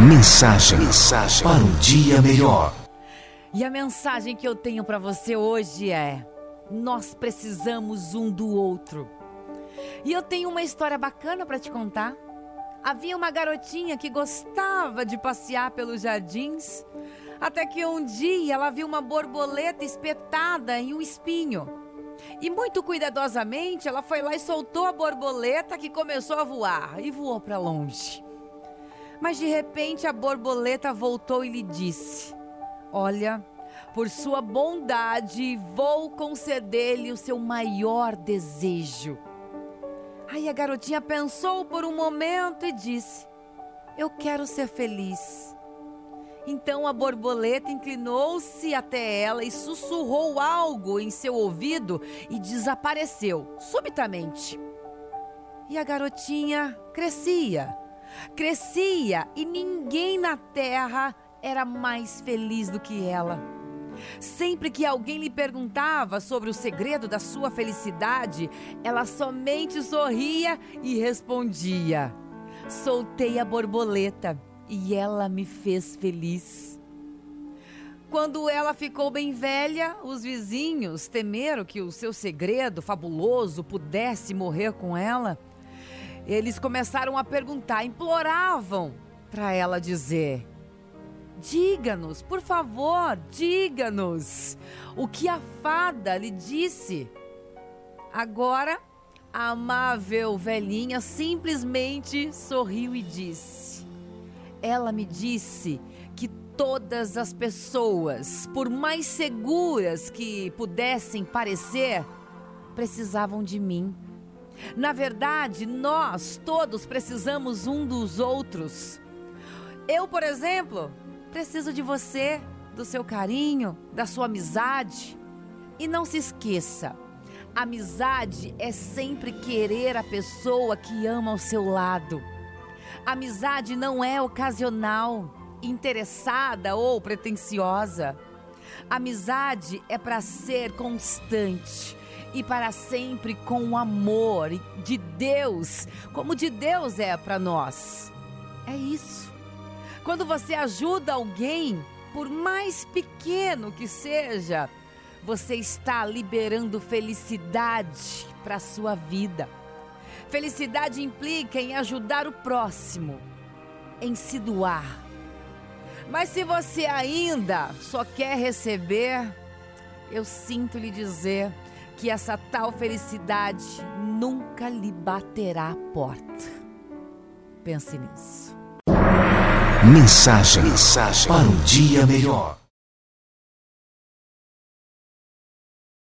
Mensagem, mensagem para um dia melhor. E a mensagem que eu tenho para você hoje é: nós precisamos um do outro. E eu tenho uma história bacana para te contar. Havia uma garotinha que gostava de passear pelos jardins, até que um dia ela viu uma borboleta espetada em um espinho. E muito cuidadosamente ela foi lá e soltou a borboleta que começou a voar e voou para longe. Mas de repente a borboleta voltou e lhe disse: Olha, por sua bondade, vou conceder-lhe o seu maior desejo. Aí a garotinha pensou por um momento e disse: Eu quero ser feliz. Então a borboleta inclinou-se até ela e sussurrou algo em seu ouvido e desapareceu subitamente. E a garotinha crescia Crescia e ninguém na terra era mais feliz do que ela. Sempre que alguém lhe perguntava sobre o segredo da sua felicidade, ela somente sorria e respondia: Soltei a borboleta e ela me fez feliz. Quando ela ficou bem velha, os vizinhos temeram que o seu segredo fabuloso pudesse morrer com ela eles começaram a perguntar, imploravam para ela dizer: Diga-nos, por favor, diga-nos o que a fada lhe disse. Agora, a amável velhinha simplesmente sorriu e disse: Ela me disse que todas as pessoas, por mais seguras que pudessem parecer, precisavam de mim na verdade, nós todos precisamos um dos outros. Eu, por exemplo, preciso de você, do seu carinho, da sua amizade. E não se esqueça, amizade é sempre querer a pessoa que ama ao seu lado. Amizade não é ocasional, interessada ou pretensiosa. Amizade é para ser constante e para sempre com o amor de Deus, como de Deus é para nós. É isso. Quando você ajuda alguém, por mais pequeno que seja, você está liberando felicidade para a sua vida. Felicidade implica em ajudar o próximo, em se doar. Mas se você ainda só quer receber, eu sinto lhe dizer que essa tal felicidade nunca lhe baterá a porta. Pense nisso. Mensagem, mensagem para um dia melhor.